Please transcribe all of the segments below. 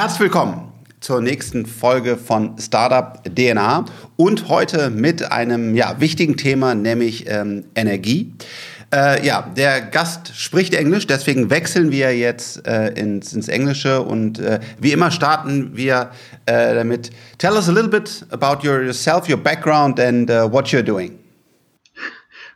Herzlich willkommen zur nächsten Folge von Startup DNA und heute mit einem ja, wichtigen Thema, nämlich ähm, Energie. Äh, ja, der Gast spricht Englisch, deswegen wechseln wir jetzt äh, ins, ins, Englische und äh, wie immer starten wir äh, damit. Tell us a little bit about yourself, your background and uh, what you're doing.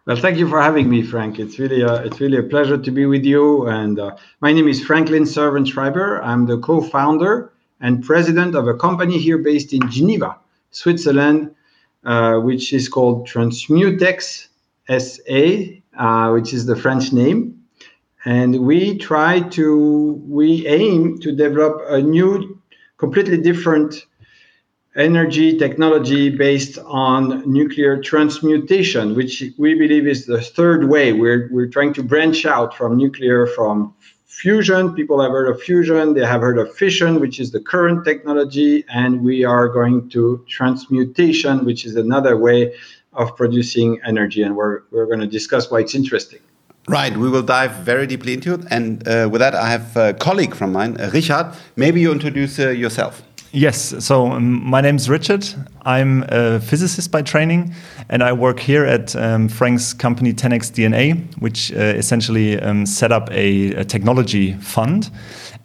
Well, thank you for having me, Frank. It's really a, it's really a pleasure to be with you. And uh, my name is Franklin Servan-Schreiber. I'm the co-founder and president of a company here based in Geneva, Switzerland, uh, which is called Transmutex SA, uh, which is the French name. And we try to, we aim to develop a new, completely different energy technology based on nuclear transmutation, which we believe is the third way. We're, we're trying to branch out from nuclear, from fusion. People have heard of fusion, they have heard of fission, which is the current technology, and we are going to transmutation, which is another way of producing energy. And we're, we're going to discuss why it's interesting. Right, we will dive very deeply into it. And uh, with that, I have a colleague from mine, uh, Richard. Maybe you introduce uh, yourself. Yes, so um, my name is Richard. I'm a physicist by training, and I work here at um, Frank's company 10x DNA, which uh, essentially um, set up a, a, technology fund.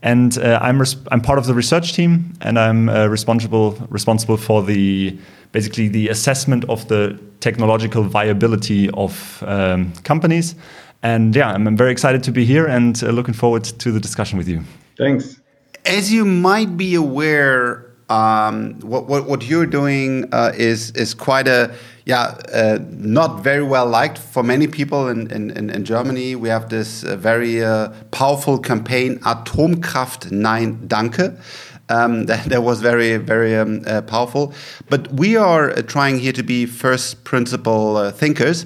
And uh, I'm, I'm part of the research team, and I'm uh, responsible responsible for the basically the assessment of the technological viability of um, companies. And yeah, I'm very excited to be here and uh, looking forward to the discussion with you. Thanks as you might be aware, um, what, what, what you're doing uh, is is quite a yeah uh, not very well liked for many people in, in, in Germany. We have this uh, very uh, powerful campaign Atomkraft Nein Danke. Um, that, that, was very very um, uh, powerful. But we are uh, trying here to be first principle thinkers,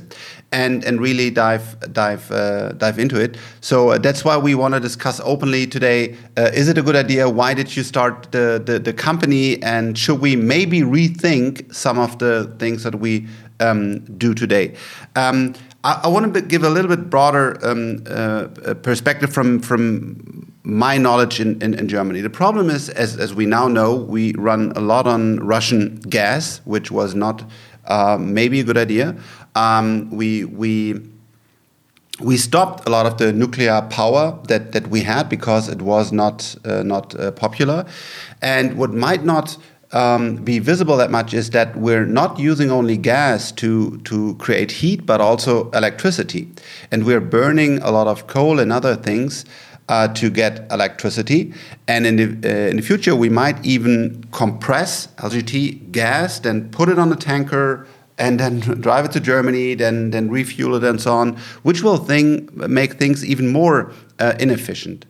and and really dive dive uh, dive into it. So uh, that's why we want to discuss openly today. Uh, is it a good idea? Why did you start the, the, the company? And should we maybe rethink some of the things that we um, do today? Um, I, I want to give a little bit broader um, uh, perspective from from my knowledge in, in, in, Germany. The problem is, as, as we now know, we run a lot on Russian gas, which was not uh, maybe a good idea um, we we we stopped a lot of the nuclear power that, that we had because it was not uh, not uh, popular, and what might not um, be visible that much is that we're not using only gas to to create heat, but also electricity, and we're burning a lot of coal and other things. Uh, to get electricity, and in the uh, in the future we might even compress LGT gas, then put it on a tanker, and then drive it to Germany, then then refuel it and so on, which will thing make things even more uh, inefficient.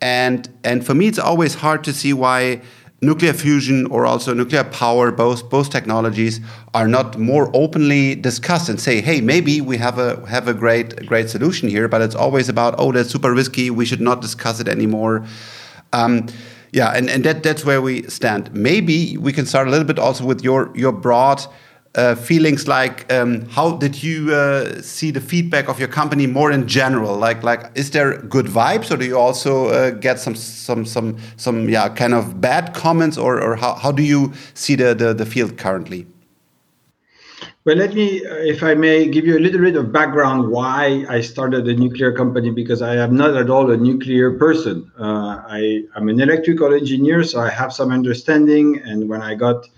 And and for me, it's always hard to see why nuclear fusion or also nuclear power, both both technologies, are not more openly discussed and say, hey, maybe we have a have a great great solution here, but it's always about oh, that's super risky, we should not discuss it anymore. Um, yeah, and, and that that's where we stand. Maybe we can start a little bit also with your your broad uh, feelings like um, how did you uh, see the feedback of your company more in general? Like like is there good vibes or do you also uh, get some some some some yeah kind of bad comments or, or how, how do you see the, the, the field currently? Well let me uh, if i may give you a little bit of background why i started a nuclear company because i am not at all a nuclear person. Uh, i am an electrical engineer so i have some understanding and when i got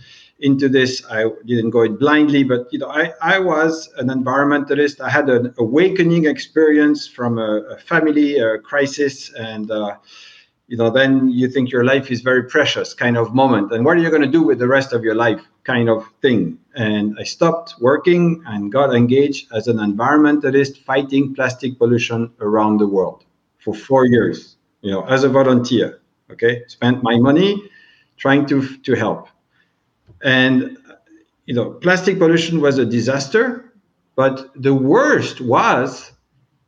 into this. I didn't go it blindly, but you know, I, I was an environmentalist. I had an awakening experience from a, a family a crisis, and uh, you know, then you think your life is very precious, kind of moment. And what are you going to do with the rest of your life, kind of thing? And I stopped working and got engaged as an environmentalist, fighting plastic pollution around the world for four years. You know, as a volunteer. Okay, spent my money trying to to help and you know, plastic pollution was a disaster, but the worst was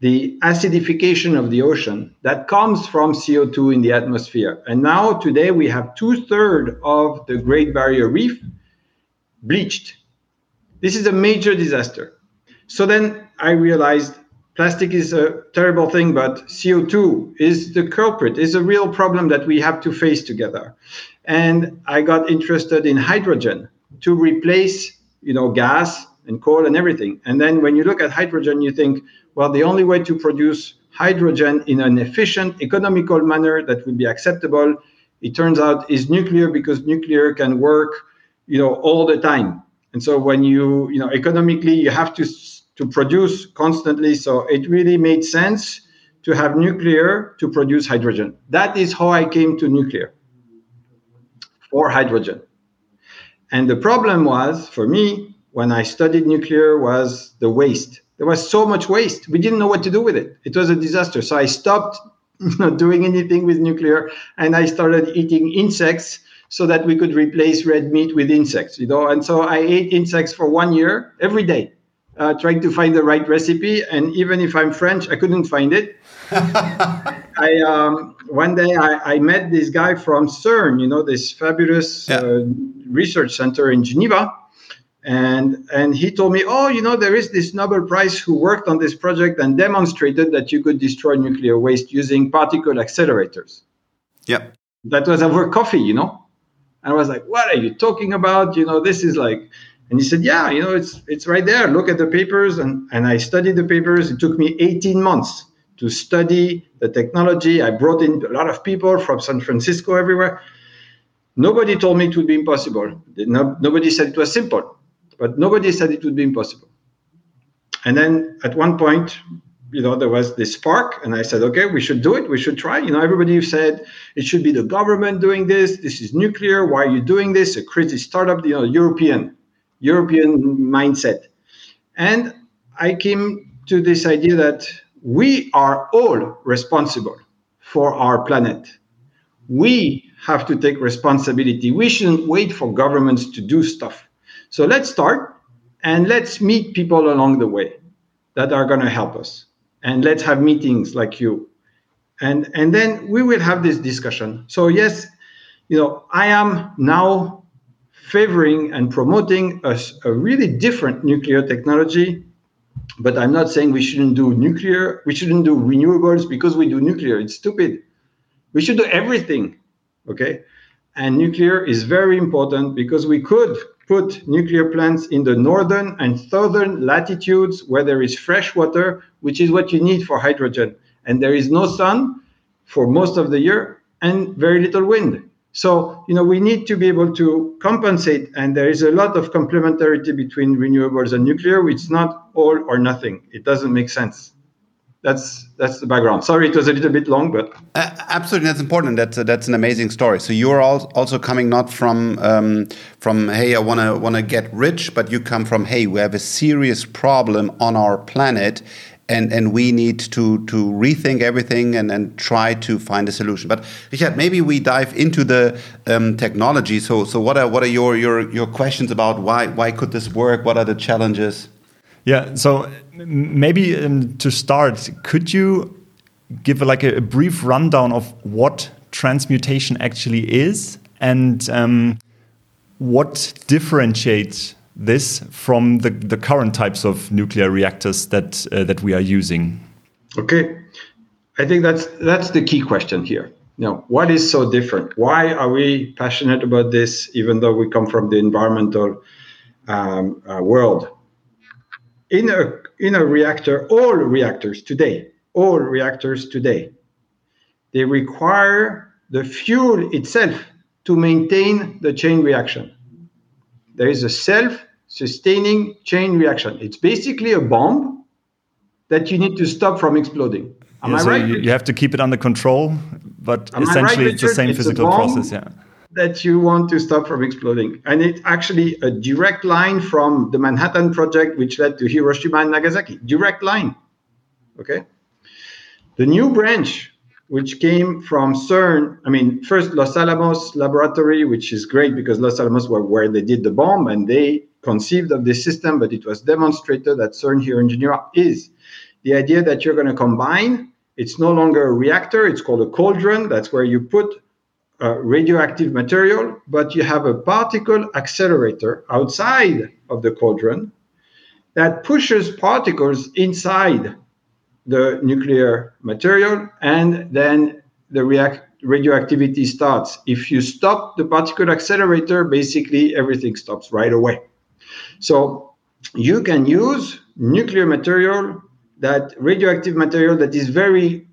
the acidification of the ocean that comes from CO2 in the atmosphere. And now, today, we have two thirds of the Great Barrier Reef bleached. This is a major disaster. So then I realized plastic is a terrible thing, but CO2 is the culprit, is a real problem that we have to face together. And I got interested in hydrogen to replace, you know, gas and coal and everything. And then when you look at hydrogen, you think, well, the only way to produce hydrogen in an efficient, economical manner that would be acceptable, it turns out is nuclear because nuclear can work, you know, all the time. And so when you, you know, economically you have to to produce constantly. So it really made sense to have nuclear to produce hydrogen. That is how I came to nuclear for hydrogen. And the problem was for me when I studied nuclear was the waste. There was so much waste. We didn't know what to do with it. It was a disaster. So I stopped not doing anything with nuclear and I started eating insects so that we could replace red meat with insects, you know. And so I ate insects for one year every day uh, trying to find the right recipe. And even if I'm French, I couldn't find it. I um, one day I, I, met this guy from CERN, you know, this fabulous yeah. uh, research center in Geneva, and and he told me, oh, you know, there is this Nobel Prize who worked on this project and demonstrated that you could destroy nuclear waste using particle accelerators. Yeah, that was over coffee, you know. And I was like, what are you talking about? You know, this is like and he said, "Yeah, you know, it's it's right there. Look at the papers." And and I studied the papers. It took me 18 months to study the technology. I brought in a lot of people from San Francisco, everywhere. Nobody told me it would be impossible. No, nobody said it was simple, but nobody said it would be impossible. And then at one point, you know, there was this spark, and I said, okay, we should do it. We should try. You know, everybody said it should be the government doing this. This is nuclear. Why are you doing this? A crazy startup, you know, European. European mindset. And I came to this idea that we are all responsible for our planet. We have to take responsibility. We shouldn't wait for governments to do stuff. So let's start and let's meet people along the way that are going to help us. And let's have meetings like you. And, and then we will have this discussion. So, yes, you know, I am now favoring and promoting a, a really different nuclear technology but I'm not saying we shouldn't do nuclear, we shouldn't do renewables because we do nuclear. It's stupid. We should do everything. Okay. And nuclear is very important because we could put nuclear plants in the northern and southern latitudes where there is fresh water, which is what you need for hydrogen. And there is no sun for most of the year and very little wind. So, you know, we need to be able to compensate, and there is a lot of complementarity between renewables and nuclear. It's not all or nothing. It doesn't make sense. That's that's the background. Sorry, it was a little bit long, but uh, absolutely, that's important. That's uh, that's an amazing story. So you're also coming not from um, from hey, I wanna wanna get rich, but you come from hey, we have a serious problem on our planet, and and we need to to rethink everything and and try to find a solution. But Richard, maybe we dive into the um, technology. So so what are what are your your your questions about why why could this work? What are the challenges? Yeah. So maybe um, to start, could you give a, like a, a, brief rundown of what transmutation actually is and um, what differentiates this from the, the current types of nuclear reactors that uh, that we are using? Okay, I think that's that's the key question here. Now, what is so different? Why are we passionate about this, even though we come from the environmental um, uh, world? In a in a reactor, all reactors today, all reactors today, they require the fuel itself to maintain the chain reaction there is a self-sustaining chain reaction. It's basically a bomb that you need to stop from exploding. Am yeah, I so right? You, you, have to keep it under control, but Am essentially right, it's the same it's physical process. Yeah. That you want to stop from exploding. And it's actually a direct line from the Manhattan Project, which led to Hiroshima and Nagasaki. Direct line. Okay. The new branch which came from CERN. I mean, first Los Alamos Laboratory, which is great because Los Alamos were where they did the bomb and they conceived of this system, but it was demonstrated that CERN here in Geneva is the idea that you're going to combine. It's no longer a reactor, it's called a cauldron. That's where you put uh, radioactive material, but you have a particle accelerator outside of the cauldron that pushes particles inside the nuclear material, and then the react radioactivity starts. If you stop the particle accelerator, basically everything stops right away. So you can use nuclear material, that radioactive material that is very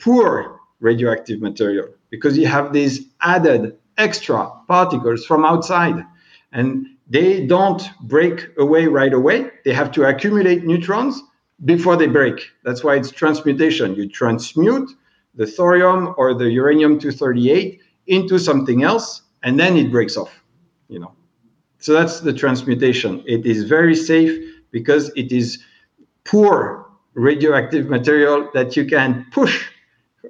poor radioactive material, because you have these added extra particles from outside. And they don't break away right away. They have to accumulate neutrons before they break. That's why it's transmutation. You transmute the thorium or the uranium 238 into something else, and then it breaks off. You know, so that's the transmutation. It is very safe because it is poor radioactive material that you can push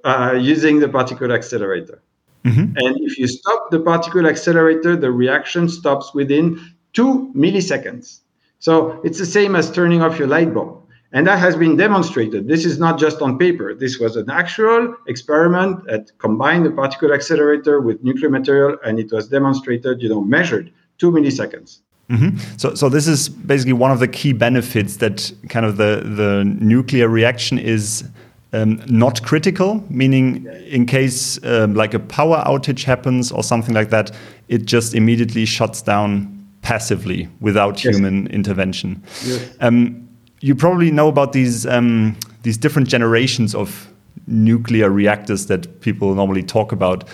uh, using the particle accelerator. Mm-hmm. And if you stop the particle accelerator, the reaction stops within two milliseconds. So it's the same as turning off your light bulb. And that has been demonstrated. This is not just on paper. This was an actual experiment that combined the particle accelerator with nuclear material, and it was demonstrated, you know, measured two milliseconds. Mm-hmm. So, so this is basically one of the key benefits that kind of the the nuclear reaction is um, not critical, meaning in case um, like a power outage happens or something like that, it just immediately shuts down passively without yes. human intervention. Yes. Um, you probably know about these um, these different generations of nuclear reactors that people normally talk about.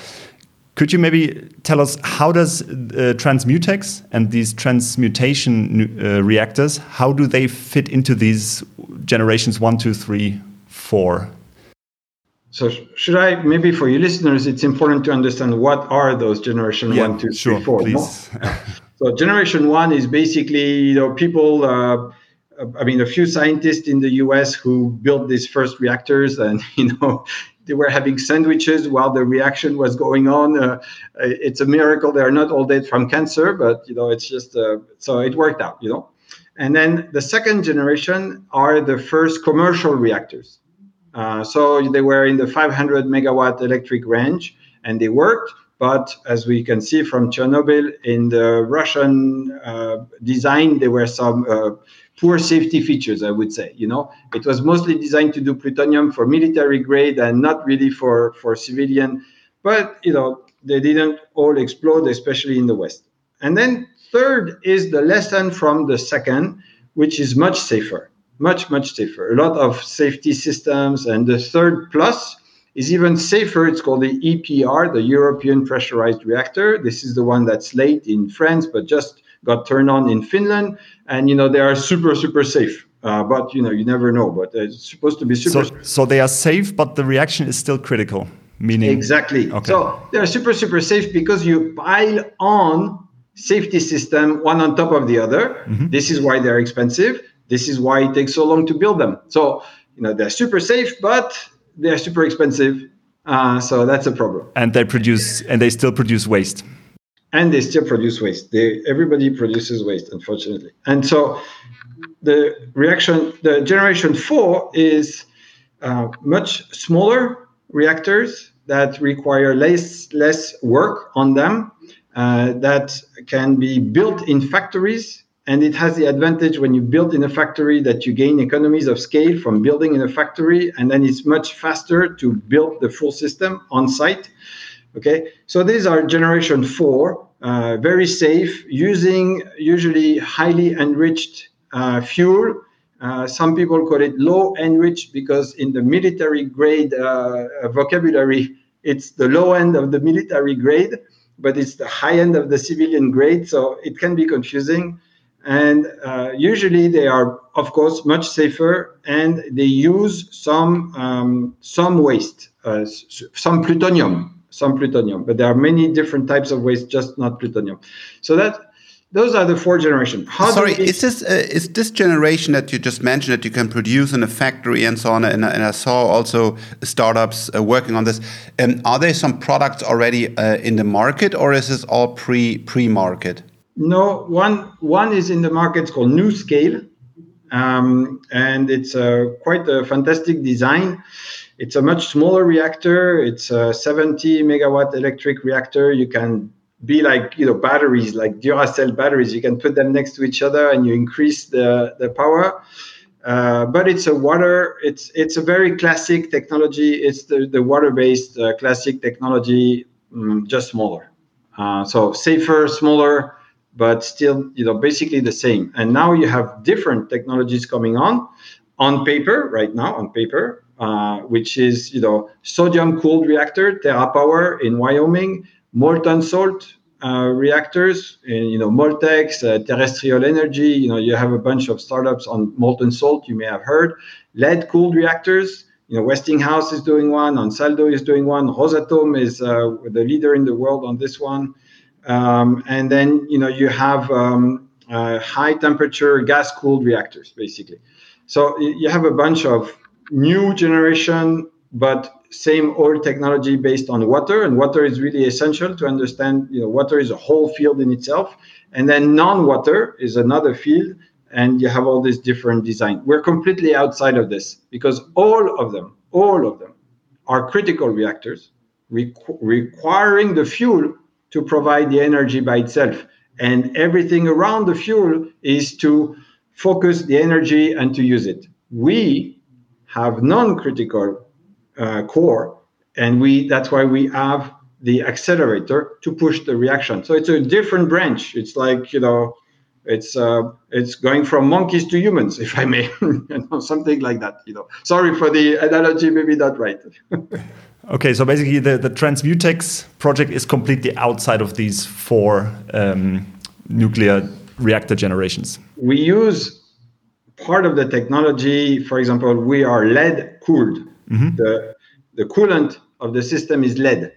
Could you maybe tell us how does uh, Transmutex and these transmutation uh, reactors how do they fit into these generations one, two, three, four? So should I maybe for you listeners, it's important to understand what are those generation yeah, one, two, sure, three, four. Please. so generation one is basically you know people. Uh, I mean, a few scientists in the U.S. who built these first reactors, and you know, they were having sandwiches while the reaction was going on. Uh, it's a miracle they are not all dead from cancer, but you know, it's just uh, so it worked out, you know. And then the second generation are the first commercial reactors. Uh, so they were in the 500 megawatt electric range, and they worked. But as we can see from Chernobyl, in the Russian uh, design, there were some uh, poor safety features, I would say. You know, it was mostly designed to do plutonium for military grade and not really for for civilian. But you know, they didn't all explode, especially in the West. And then third is the lesson from the second, which is much safer, much much safer. A lot of safety systems, and the third plus is even safer. It's called the EPR, the European Pressurized Reactor. This is the one that's late in France, but just got turned on in Finland, and you know they are super super safe. Uh, but you know you never know. But it's supposed to be super. So, so they are safe, but the reaction is still critical. Meaning exactly. Okay. So they are super super safe because you pile on safety system one on top of the other. Mm-hmm. This is why they're expensive. This is why it takes so long to build them. So you know they're super safe, but they're super expensive. Uh, so that's a problem. And they produce and they still produce waste and they still produce waste. They, everybody produces waste, unfortunately. And so the reaction, the generation four is uh, much smaller reactors that require less less work on them, uh, that can be built in factories. And it has the advantage when you build in a factory that you gain economies of scale from building in a factory, and then it's much faster to build the full system on site. Okay, so these are generation four, uh, very safe, using usually highly enriched uh, fuel. Uh, some people call it low enriched because in the military grade uh, vocabulary, it's the low end of the military grade, but it's the high end of the civilian grade, so it can be confusing. And uh, usually they are, of course, much safer, and they use some um, some waste, some plutonium some plutonium, but there are many different types of waste, just not plutonium. So that those are the four generation. How Sorry, is this uh, is this generation that you just mentioned that you can produce in a factory and so on? And, and I saw also startups uh, working on this. Um, are there some products already uh, in the market, or is this all pre pre market? No, one one is in the market. It's called NuScale, um, and it's a quite a fantastic design. It's a much smaller reactor. It's a 70 megawatt electric reactor. You can be like you know batteries, like Duracell batteries. You can put them next to each other, and you increase the the power. Uh, but it's a water. It's it's a very classic technology. It's the, the water-based uh, classic technology, um, just smaller. Uh, so safer, smaller, but still, you know, basically the same. And now you have different technologies coming on, on paper right now on paper, uh, which is you know sodium cooled reactor, TerraPower in Wyoming, molten salt uh, reactors, and you know Moltex, uh, Terrestrial Energy. You know you have a bunch of startups on molten salt. You may have heard lead cooled reactors. You know Westinghouse is doing one. Ansaldo is doing one. Rosatom is uh, the leader in the world on this one. Um, and then you know you have um, uh, high temperature gas cooled reactors basically. So you have a bunch of new generation but same old technology based on water and water is really essential to understand you know water is a whole field in itself and then non-water is another field and you have all this different design. We're completely outside of this because all of them all of them are critical reactors requ- requiring the fuel to provide the energy by itself. And everything around the fuel is to focus the energy and to use it. We have non-critical uh, core, and we that's why we have the accelerator to push the reaction. So it's a different branch. It's like you know, it's uh, it's going from monkeys to humans, if I may, you know, something like that. You know, sorry for the analogy, maybe not right. okay, so basically, the the Transmutex project is completely outside of these four um, nuclear reactor generations. We use part of the technology. For example, we are lead cooled. Mm-hmm. The the coolant of the system is lead,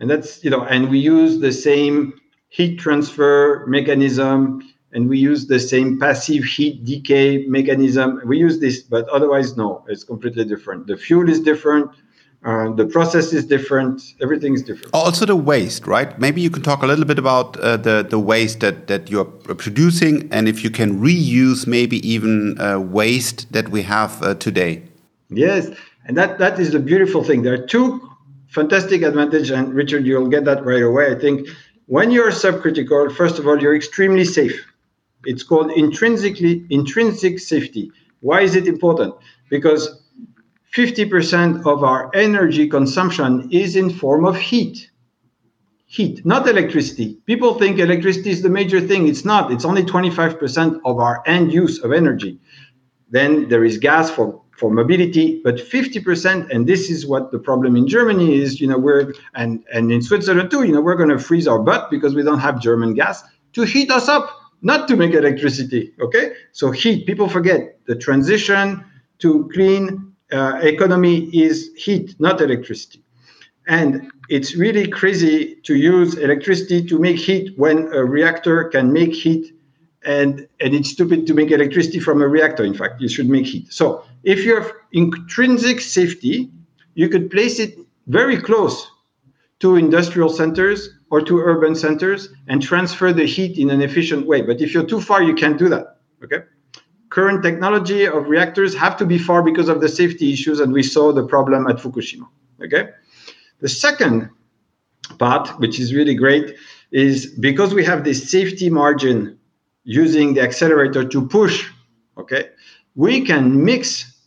and that's you know, and we use the same heat transfer mechanism, and we use the same passive heat decay mechanism. We use this, but otherwise, no, it's completely different. The fuel is different. Uh, the process is different. Everything is different. Also, the waste, right? Maybe you can talk a little bit about uh, the the waste that that you're producing, and if you can reuse maybe even uh, waste that we have uh, today. Yes, and that, that is the beautiful thing. There are two fantastic advantages, and Richard, you'll get that right away. I think when you're subcritical, first of all, you're extremely safe. It's called intrinsically intrinsic safety. Why is it important? Because 50% of our energy consumption is in form of heat. Heat, not electricity. People think electricity is the major thing. It's not. It's only 25% of our end use of energy. Then there is gas for for mobility, but 50%, and this is what the problem in Germany is, you know, we're, and, and in Switzerland too, you know, we're going to freeze our butt because we don't have German gas to heat us up, not to make electricity, okay? So heat, people forget the transition to clean uh, economy is heat, not electricity. And it's really crazy to use electricity to make heat when a reactor can make heat and, and it's stupid to make electricity from a reactor. In fact, you should make heat. So if you have intrinsic safety, you could place it very close to industrial centers or to urban centers and transfer the heat in an efficient way. But if you're too far, you can't do that. Okay. Current technology of reactors have to be far because of the safety issues, and we saw the problem at Fukushima. Okay. The second part, which is really great, is because we have this safety margin using the accelerator to push, okay, we can mix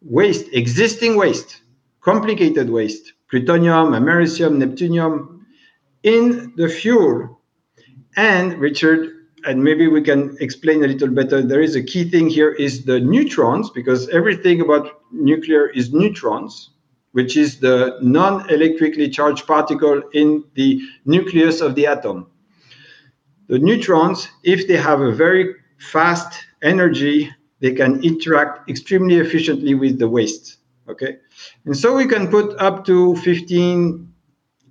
waste, existing waste, complicated waste, plutonium, americium, neptunium, in the fuel. And Richard, and maybe we can explain a little better. There is a key thing here is the neutrons, because everything about nuclear is neutrons, which is the non-electrically charged particle in the nucleus of the atom. The neutrons, if they have a very fast energy, they can interact extremely efficiently with the waste. Okay, and so we can put up to 15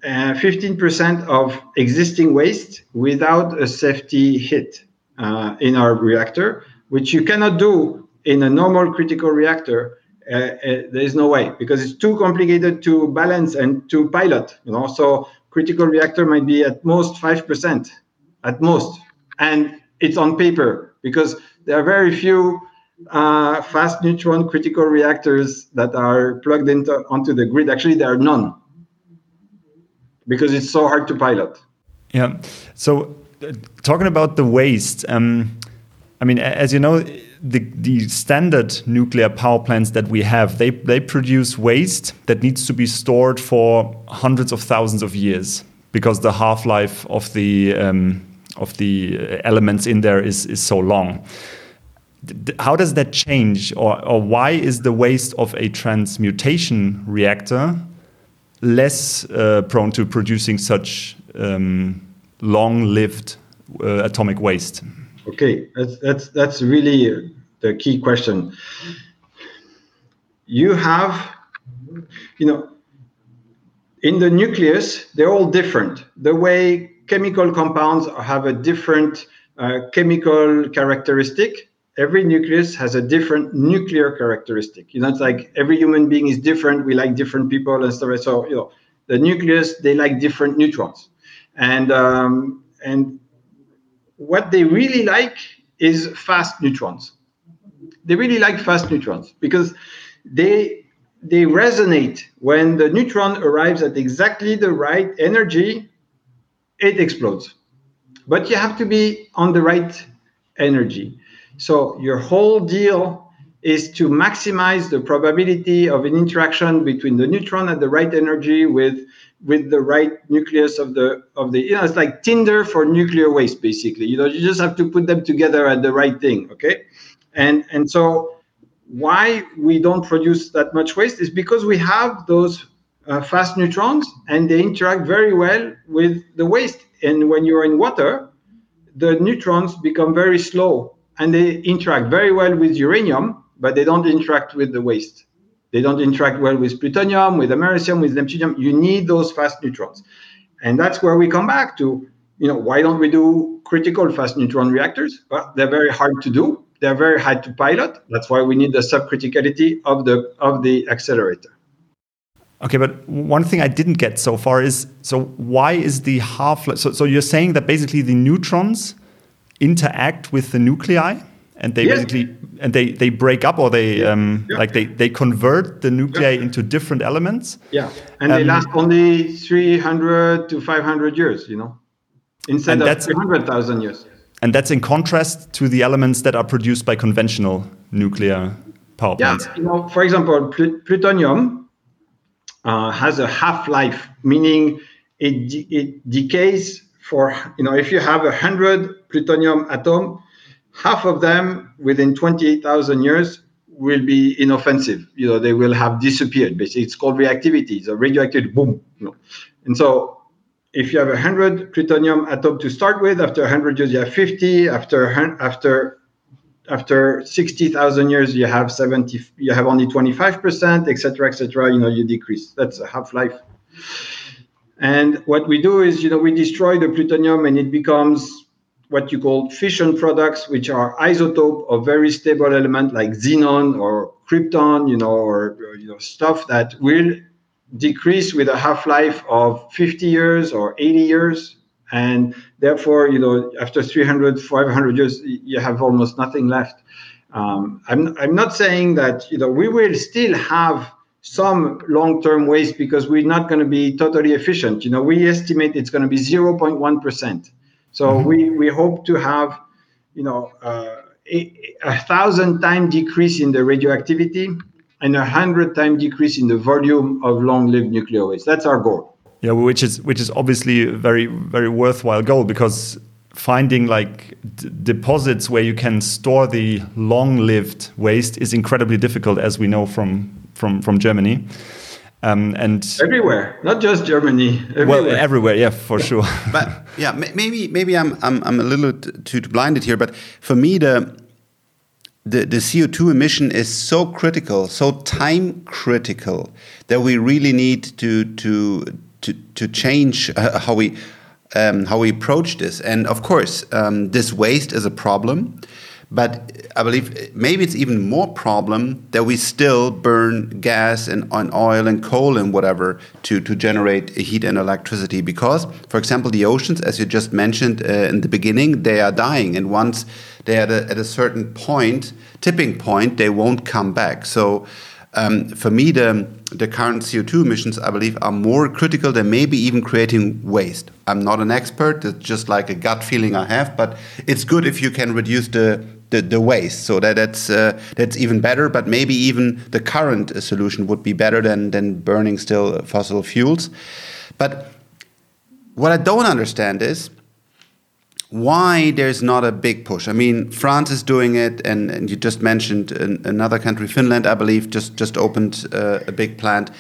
uh, 15% of existing waste without a safety hit uh, in our reactor, which you cannot do in a normal critical reactor. Uh, uh there is no way because it's too complicated to balance and to pilot. You know, so critical reactor might be at most five percent at most. And it's on paper because there are very few uh, fast neutron critical reactors that are plugged into onto the grid. Actually, there are none because it's so hard to pilot. Yeah. So, uh, talking about the waste, um, I mean, as you know, the, the standard nuclear power plants that we have, they, they produce waste that needs to be stored for hundreds of thousands of years because the half life of the um, of the elements in there is is so long. How does that change, or, or why is the waste of a transmutation reactor less uh, prone to producing such um, long-lived uh, atomic waste? Okay, that's that's that's really the key question. You have, you know, in the nucleus, they're all different. The way chemical compounds have a different uh, chemical characteristic. Every nucleus has a different nuclear characteristic. You know, it's like every human being is different. We like different people and stuff. So, you know, the nucleus they like different neutrons, and um, and what they really like is fast neutrons. They really like fast neutrons because they they resonate when the neutron arrives at exactly the right energy it explodes but you have to be on the right energy so your whole deal is to maximize the probability of an interaction between the neutron at the right energy with with the right nucleus of the of the you know it's like tinder for nuclear waste basically. You know you just have to put them together at the right thing okay? And and so why we don't produce that much waste is because we have those uh, fast neutrons and they interact very well with the waste. And when you're in water the neutrons become very slow and they interact very well with uranium but they don't interact with the waste they don't interact well with plutonium, with americium, with neptunium. You need those fast neutrons. And that's where we come back to, you know, why don't we do critical fast neutron reactors? Well, they're very hard to do. They're very hard to pilot. That's why we need the subcriticality of the of the accelerator. Okay, but one thing I didn't get so far is so why is the half? So, so you're saying that basically the neutrons interact with the nuclei and they basically and they they break up or they. Um, yeah. like they they convert the nuclei yeah. into different elements yeah and um, they last only 300 to 500 years you know instead of 300000 years and that's in contrast to the elements that are produced by conventional nuclear power plants yeah you know for example pl plutonium uh, has a half-life meaning it, de it decays for you know if you have a hundred plutonium atom half of them within 28,000 years will be inoffensive. You know, they will have disappeared. Basically, it's called reactivity. It's a radioactive boom. You know? And so if you have 100 plutonium atom to start with, after 100 years you have 50. After after after 60,000 years you have 70. You have only 25 percent, etc., etc. You know, you decrease. That's a half life. And what we do is, you know, we destroy the plutonium and it becomes what you call fission products, which are isotope of very stable element like xenon or krypton, you know, or, you know, stuff that will decrease with a half-life of 50 years or 80 years. And therefore, you know, after 300, 500 years, you have almost nothing left. Um, I'm, I'm not saying that, you know, we will still have some long-term waste because we're not going to be totally efficient. You know, we estimate it's going to be 0.1%. So mm-hmm. we, we hope to have, you know, uh, a, a, thousand time decrease in the radioactivity and a hundred time decrease in the volume of long-lived nuclear waste. That's our goal. Yeah, which is which is obviously a very very worthwhile goal because finding like deposits where you can store the long-lived waste is incredibly difficult, as we know from from from Germany. Um, and everywhere, not just Germany. Everywhere. Well, everywhere, yeah, for sure. but yeah, maybe maybe I'm I'm I'm a little too blinded here, but for me the the, the CO2 emission is so critical, so time critical that we really need to to to to change uh, how we um, how we approach this. And of course, um, this waste is a problem. But I believe maybe it's even more problem that we still burn gas and, and oil and coal and whatever to, to generate heat and electricity. Because, for example, the oceans, as you just mentioned uh, in the beginning, they are dying. And once they're at a, at a certain point, tipping point, they won't come back. So um, for me, the, the current CO2 emissions, I believe, are more critical than maybe even creating waste. I'm not an expert, it's just like a gut feeling I have, but it's good if you can reduce the the, the waste. So that that's uh, that's even better. But maybe even the current solution would be better than than burning still fossil fuels. But what I don't understand is why there's not a big push. I mean, France is doing it, and, and you just mentioned an, another country, Finland, I believe, just just opened uh, a big plant.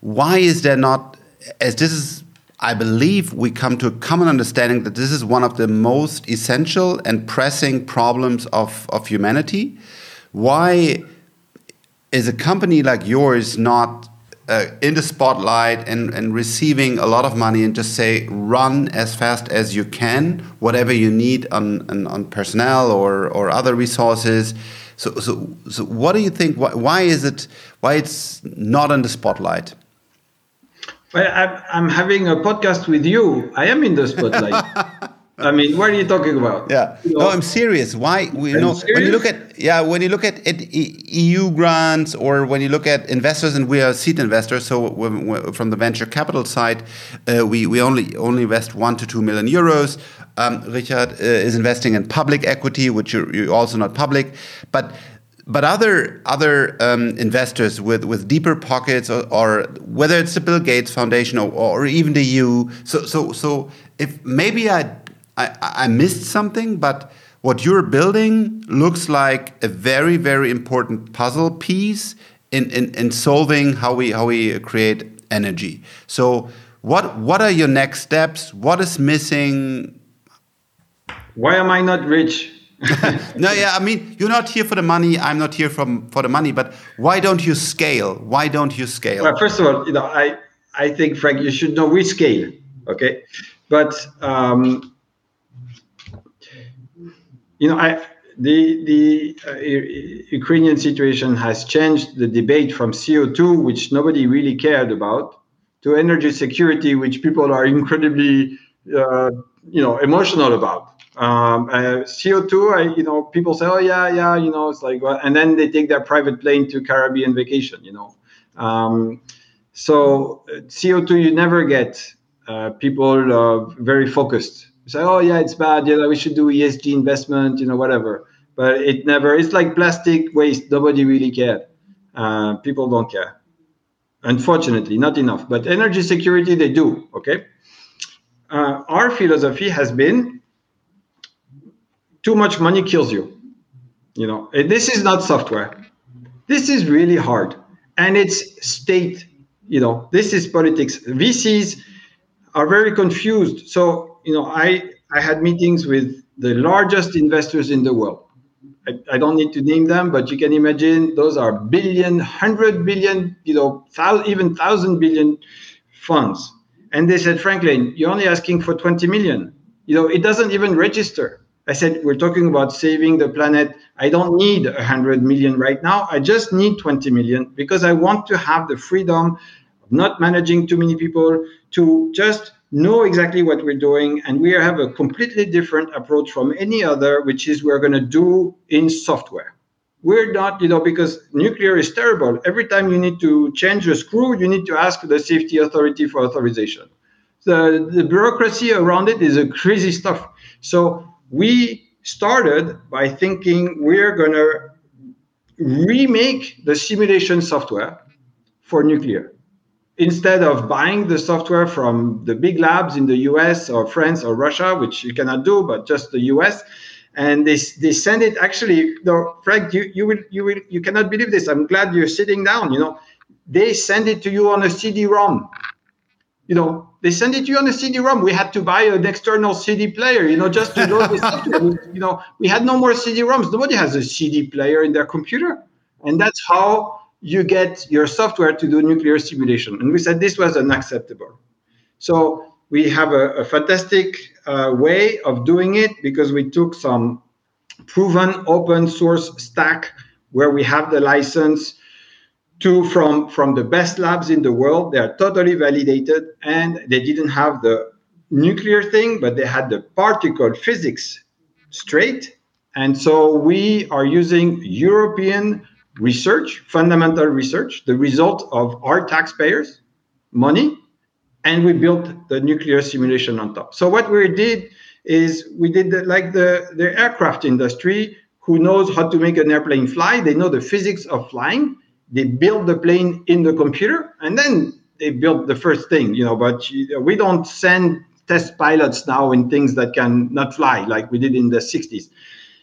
Why is there not? As this is, I believe, we come to a common understanding that this is one of the most essential and pressing problems of of humanity. Why is a company like yours not uh, in the spotlight and, and receiving a lot of money and just say run as fast as you can whatever you need on, on, on personnel or, or other resources so, so, so what do you think why, why is it why it's not in the spotlight well, I'm, I'm having a podcast with you i am in the spotlight I mean, what are you talking about? Yeah, you know, no, I'm serious. Why? We know when you look at yeah, when you look at, at EU grants or when you look at investors, and we are seed investors, so from the venture capital side, uh, we we only only invest one to two million euros. Um, Richard uh, is investing in public equity, which you're, you're also not public, but but other other um, investors with, with deeper pockets, or, or, whether it's the Bill Gates Foundation or, or even the EU. So so so if maybe I I, I missed something, but what you're building looks like a very, very important puzzle piece in, in, in solving how we how we create energy. So what what are your next steps? What is missing? Why am I not rich? no, yeah, I mean, you're not here for the money. I'm not here from for the money. But why don't you scale? Why don't you scale? Well, first of all, you know, I I think Frank, you should know we scale. Okay, but um, you know, I, the the uh, Ukrainian situation has changed the debate from CO2, which nobody really cared about, to energy security, which people are incredibly, uh, you know, emotional about. Um, uh, CO2, I, you know, people say, oh yeah, yeah, you know, it's like, and then they take their private plane to Caribbean vacation, you know. Um, so uh, CO2, you never get uh, people uh, very focused say, oh yeah, it's bad. Yeah, we should do ESG investment, you know, whatever. But it never. It's like plastic waste. Nobody really cared. Uh, people don't care. Unfortunately, not enough. But energy security, they do. Okay. Uh, our philosophy has been too much money kills you. You know, this is not software. This is really hard, and it's state. You know, this is politics. VCs are very confused. So you know, I I had meetings with the largest investors in the world. I, I, don't need to name them, but you can imagine those are billion, hundred billion, you know, thousand, even thousand billion funds. And they said, Franklin, you're only asking for 20 million. You know, it doesn't even register. I said, we're talking about saving the planet. I don't need 100 million right now. I just need 20 million because I want to have the freedom of not managing too many people to just know exactly what we're doing, and we have a completely different approach from any other, which is we're going to do in software. We're not, you know, because nuclear is terrible. Every time you need to change a screw, you need to ask the safety authority for authorization. The, the bureaucracy around it is a crazy stuff. So we started by thinking we're going to remake the simulation software for nuclear instead of buying the software from the big labs in the US or France or Russia, which you cannot do, but just the US, and they, they send it actually, no, Frank, you, you will you will you cannot believe this. I'm glad you're sitting down. You know, they send it to you on a CD-ROM. You know, they send it to you on a CD-ROM. We had to buy an external CD player, you know, just to load the software. You know, we had no more CD-ROMs. Nobody has a CD player in their computer, and that's how you get your software to do nuclear simulation. And we said this was unacceptable. So we have a, a fantastic uh, way of doing it because we took some proven open source stack where we have the license to from from the best labs in the world they are totally validated and they didn't have the nuclear thing but they had the particle physics straight and so we are using european research, fundamental research, the result of our taxpayers' money, and we built the nuclear simulation on top. So what we did is we did the, like the, the aircraft industry who knows how to make an airplane fly. They know the physics of flying. They build the plane in the computer, and then they build the first thing. You know, but we don't send test pilots now in things that can not fly like we did in the 60s.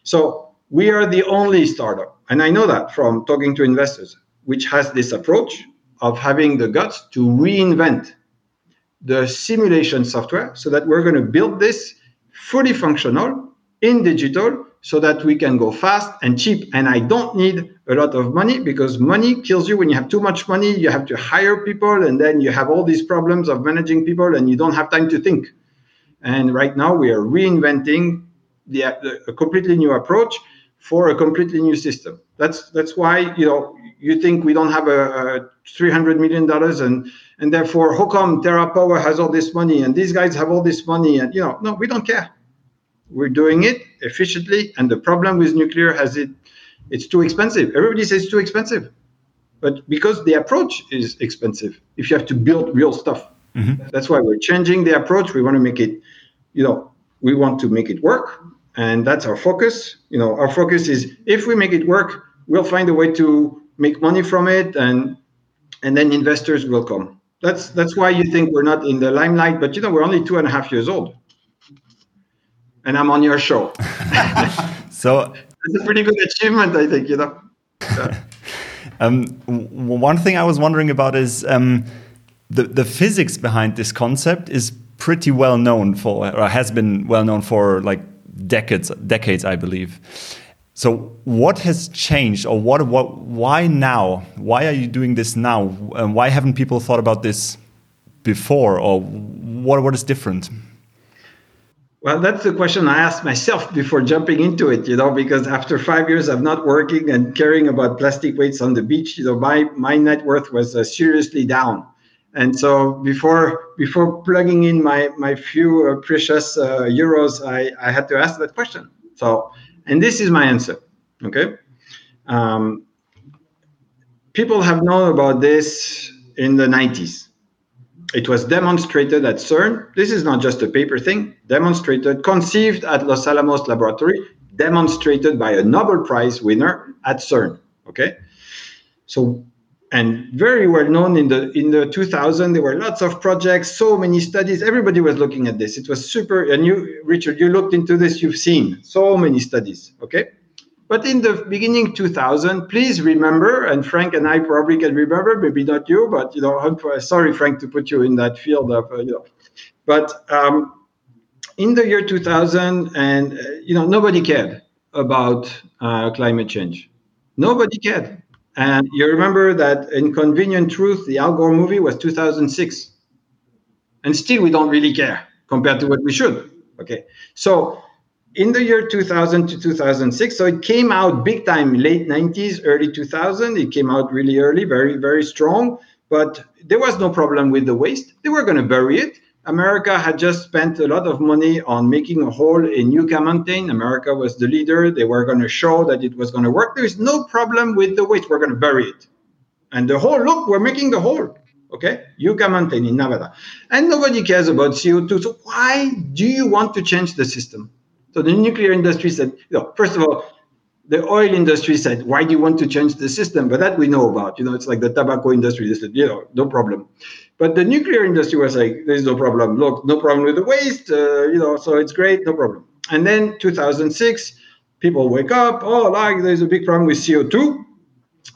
So we are the only startup, and I know that from talking to investors, which has this approach of having the guts to reinvent the simulation software so that we're going to build this fully functional in digital so that we can go fast and cheap. And I don't need a lot of money because money kills you when you have too much money. You have to hire people, and then you have all these problems of managing people, and you don't have time to think. And right now, we are reinventing the, the a completely new approach for a completely new system. That's that's why you know you think we don't have a, a 300 million dollars and and therefore how come TerraPower has all this money and these guys have all this money and you know no we don't care we're doing it efficiently. And the problem with nuclear has it, it's too expensive. Everybody says it's too expensive, but because the approach is expensive, if you have to build real stuff, mm-hmm. that's why we're changing the approach. We want to make it, you know, we want to make it work, and that's our focus. You know, our focus is if we make it work, we'll find a way to make money from it, and and then investors will come. That's that's why you think we're not in the limelight, but you know, we're only two and a half years old and I'm on your show. so it's a pretty good achievement, I think. You know. um, one thing I was wondering about is um, the the physics behind this concept is pretty well known for, or has been well known for like decades, decades, I believe. So, what has changed, or what, what, why now? Why are you doing this now? And why haven't people thought about this before, or what, what is different? Well, that's the question I asked myself before jumping into it, you know, because after five years of not working and caring about plastic weights on the beach, you know, my, my net worth was uh, seriously down. And so before before plugging in my, my few uh, precious uh, euros, I, I had to ask that question. So, and this is my answer, okay? Um, people have known about this in the 90s it was demonstrated at CERN. This is not just a paper thing, demonstrated, conceived at Los Alamos Laboratory, demonstrated by a Nobel Prize winner at CERN. Okay. So, and very well known in the in the 2000 there were lots of projects so many studies everybody was looking at this it was super and you richard you looked into this you've seen so many studies okay but in the beginning 2000, please remember, and Frank and I probably can remember, maybe not you, but you know, sorry, Frank, to put you in that field of, uh, you know, but um, in the year 2000, and uh, you know, nobody cared about uh, climate change. Nobody cared. And you remember that Inconvenient Truth, the Al Gore movie, was 2006. And still, we don't really care compared to what we should. Okay. So in the year 2000 to 2006 so it came out big time late 90s early 2000 it came out really early very very strong but there was no problem with the waste. They were going to bury it. America had just spent a lot of money on making a hole in yucca mountain. America was the leader. They were going to show that it was going to work. There is no problem with the waste. We're going to bury it. And the hole look we're making the hole okay? Yucca mountain in nevada. And nobody cares about co2 so why do you want to change the system so the nuclear industry said, you know, first of all, the oil industry said, why do you want to change the system? But that we know about. You know, it's like the tobacco industry. They said, you know, no problem. But the nuclear industry was like, there's no problem. Look, no problem with the waste. Uh, you know, so it's great, no problem. And then 2006, people wake up. Oh, like there's a big problem with CO2.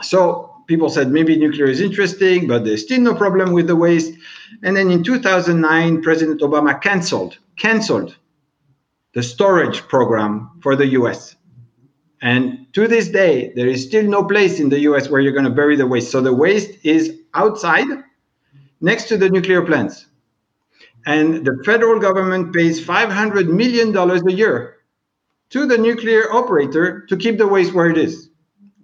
So people said maybe nuclear is interesting, but there's still no problem with the waste. And then in 2009, President Obama canceled canceled the storage program for the US. And to this day, there is still no place in the US where you're going to bury the waste. So the waste is outside next to the nuclear plants. And the federal government pays $500 million a year to the nuclear operator to keep the waste where it is.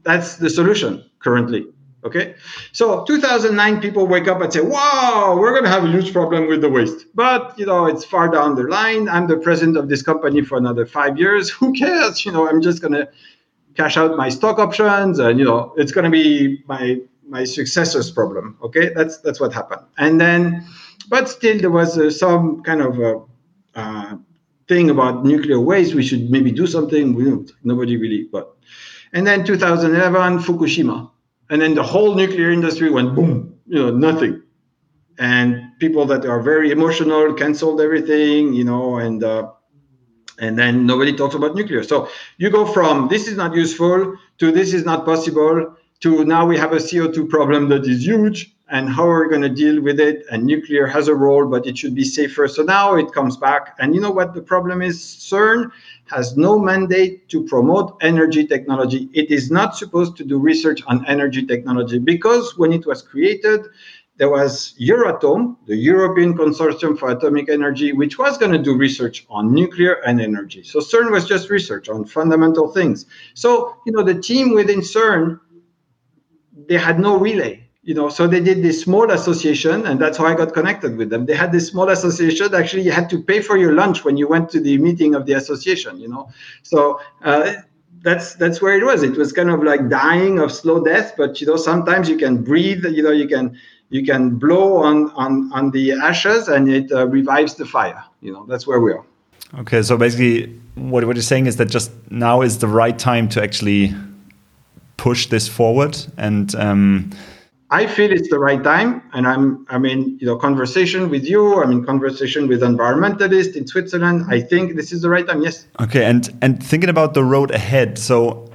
That's the solution currently. Okay, so 2009, people wake up and say, "Wow, we're going to have a huge problem with the waste." But you know, it's far down the line. I'm the president of this company for another five years. Who cares? You know, I'm just going to cash out my stock options, and you know, it's going to be my my successor's problem. Okay, that's that's what happened. And then, but still, there was uh, some kind of uh, uh, thing about nuclear waste. We should maybe do something. We. Nobody really. But and then 2011, Fukushima, and then the whole nuclear industry went boom. You know, nothing. And people that are very emotional canceled everything. You know, and uh, and then nobody talks about nuclear. So you go from this is not useful to this is not possible to now we have a CO2 problem that is huge and how are we going to deal with it? And nuclear has a role, but it should be safer. So now it comes back. And you know what the problem is? CERN has no mandate to promote energy technology. It is not supposed to do research on energy technology because when it was created, there was Euratom, the European Consortium for Atomic Energy, which was going to do research on nuclear and energy. So CERN was just research on fundamental things. So, you know, the team within CERN, they had no relay you know so they did this small association and that's how i got connected with them. They had this small association actually you had to pay for your lunch when you went to the meeting of the association you know? So uh, that's that's where it was. It was kind of like dying of slow death but you know sometimes you can breathe you know you can you can blow on on on the ashes and it uh, revives the fire you know? That's where we are. Okay so basically what, what you're saying is that just now is the right time to actually push this forward and um, I feel it's the right time, and I'm I'm in you know conversation with you. I'm in conversation with environmentalists in Switzerland. I think this is the right time. Yes. Okay, and and thinking about the road ahead. So,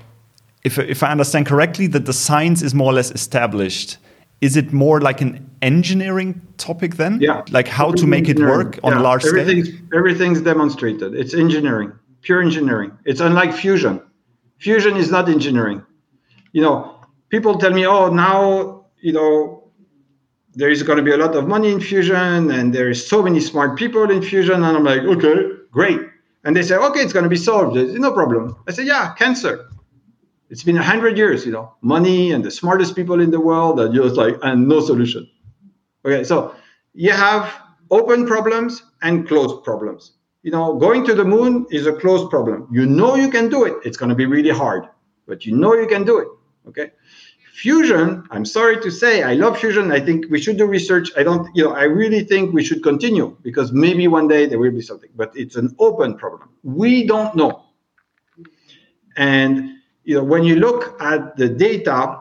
if if I understand correctly, that the science is more or less established. Is it more like an engineering topic then? Yeah. Like how to make it work on yeah. a large everything's, scale? Everything's demonstrated. It's engineering, pure engineering. It's unlike fusion. Fusion is not engineering. You know, people tell me, oh, now you know, there is going to be a lot of money in fusion and there is so many smart people in fusion. And I'm like, okay, great. And they say, okay, it's going to be solved. There's no problem. I say, yeah, cancer. It's been a hundred years, you know, money and the smartest people in the world are just like, and no solution. Okay, so you have open problems and closed problems. You know, going to the moon is a closed problem. You know you can do it. It's going to be really hard, but you know you can do it. Okay. Fusion, I'm sorry to say, I love fusion. I think we should do research. I don't, you know, I really think we should continue because maybe one day there will be something, but it's an open problem. We don't know. And, you know, when you look at the data,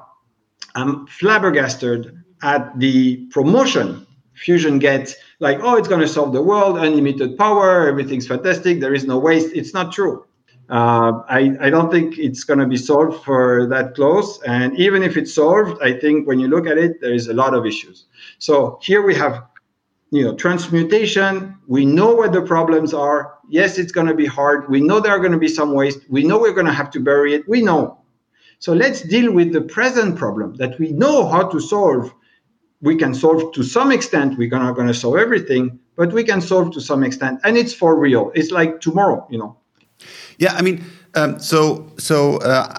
I'm flabbergasted at the promotion fusion gets like, oh, it's going to solve the world, unlimited power, everything's fantastic, there is no waste. It's not true. Uh, I, I don't think it's going to be solved for that close. And even if it's solved, I think when you look at it, there is a lot of issues. So here we have, you know, transmutation. We know what the problems are. Yes, it's going to be hard. We know there are going to be some waste. We know we're going to have to bury it. We know. So let's deal with the present problem that we know how to solve. We can solve to some extent. We're not going to solve everything, but we can solve to some extent. And it's for real. It's like tomorrow, you know yeah, I mean, um, so so uh,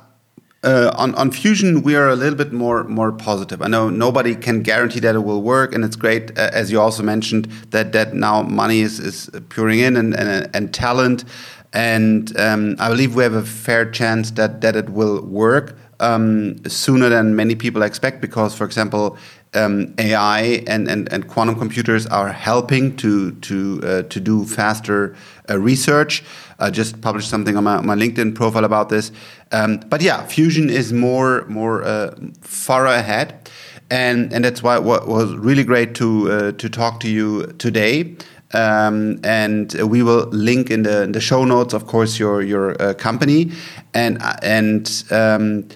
uh, on on fusion we are a little bit more more positive. I know nobody can guarantee that it will work, and it's great uh, as you also mentioned that that now money is is pouring in and and, and talent, and um, I believe we have a fair chance that that it will work um, sooner than many people expect. Because, for example, um, AI and, and, and quantum computers are helping to to uh, to do faster uh, research. I just published something on my, my LinkedIn profile about this. Um, but yeah, fusion is more more uh, far ahead, and and that's why it was really great to uh, to talk to you today. Um, and we will link in the in the show notes, of course, your your uh, company, and uh, and um,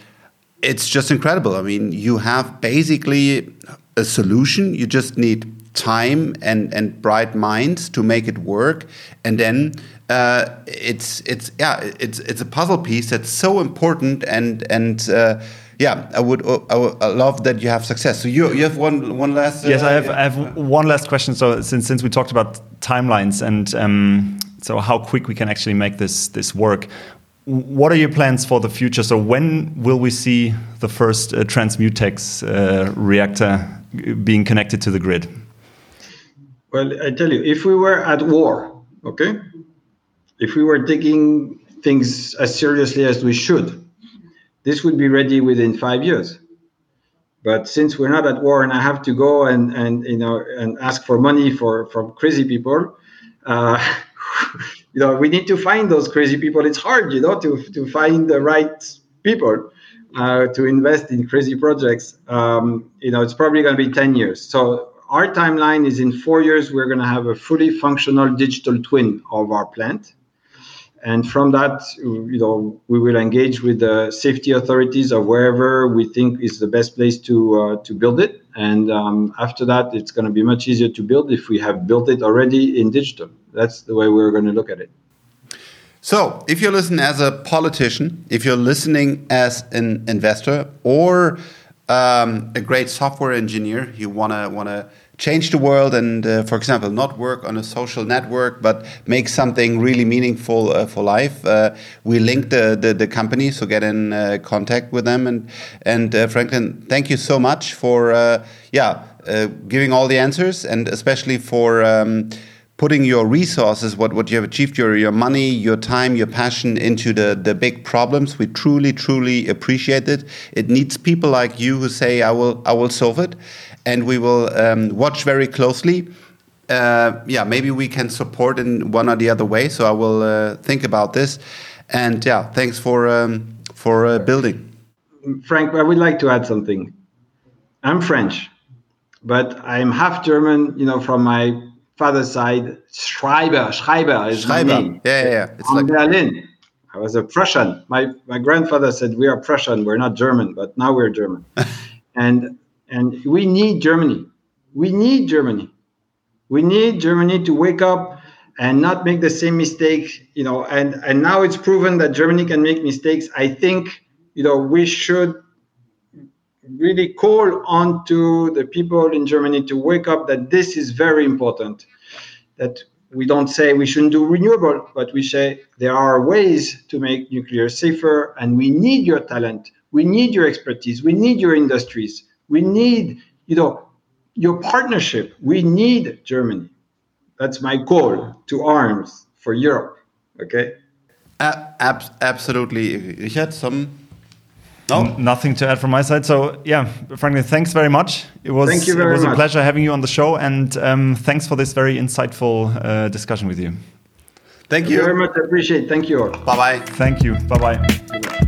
it's just incredible. I mean, you have basically a solution. You just need time and and bright minds to make it work, and then uh, it's it's yeah it's it's a puzzle piece that's so important and and. Uh, yeah, I would, I would I love that you have success. So you you have one one last. yes, I have I have one last question. So since since we talked about timelines and um, so how quick we can actually make this this work, what are your plans for the future? So when will we see the first uh, Transmutex uh, reactor being connected to the grid? Well, I tell you, if we were at war, okay, if we were taking things as seriously as we should, this would be ready within five years. But since we're not at war and I have to go and, and you know and ask for money for from crazy people, uh, you know, we need to find those crazy people. It's hard, you know, to to find the right people uh, to invest in crazy projects. Um, you know, it's probably going to be ten years. So our timeline is in four years. We're going to have a fully functional digital twin of our plant and from that you know we will engage with the safety authorities of wherever we think is the best place to uh, to build it and um, after that it's going to be much easier to build if we have built it already in digital that's the way we're going to look at it so if you're listening as a politician if you're listening as an investor or um, a great software engineer you want to want to change the world and, uh, for example, not work on a social network, but make something really meaningful uh, for life. Uh, we link the, the, the, company, so get in uh, contact with them. And, and uh, Franklin, thank you so much for, uh, yeah, giving all the answers and especially for um, putting your resources, what, what you have achieved, your, your money, your time, your passion into the, the big problems. We truly, truly appreciate it. It needs people like you who say, I will, I will solve it and we will um, watch very closely. Uh, yeah, maybe we can support in one or the other way. So I will uh, think about this. And yeah, thanks for um, for uh, building. Frank, I would like to add something. I'm French, but I'm half German. You know, from my father's side, Schreiber. Schreiber is Schreiber. name. Yeah, yeah, yeah. It's like Berlin. I was a Prussian. My my grandfather said we are Prussian. We're not German, but now we're German. and and we need Germany. We need Germany. We need Germany to wake up and not make the same mistake, you know, and, and now it's proven that Germany can make mistakes. I think, you know, we should really call on to the people in Germany to wake up that this is very important. That we don't say we shouldn't do renewable, but we say there are ways to make nuclear safer, and we need your talent, we need your expertise, we need your industries. We need, you know, your partnership. We need Germany. That's my call to arms for Europe. Okay. Uh, ab absolutely. Richard, some. No? Nothing to add from my side. So yeah, Franklin, thanks very much. It was it was much. a pleasure having you on the show, and um, thanks for this very insightful uh, discussion with you. Thank you. you very much. I appreciate. It. Thank you. Bye bye. Thank you. Bye bye.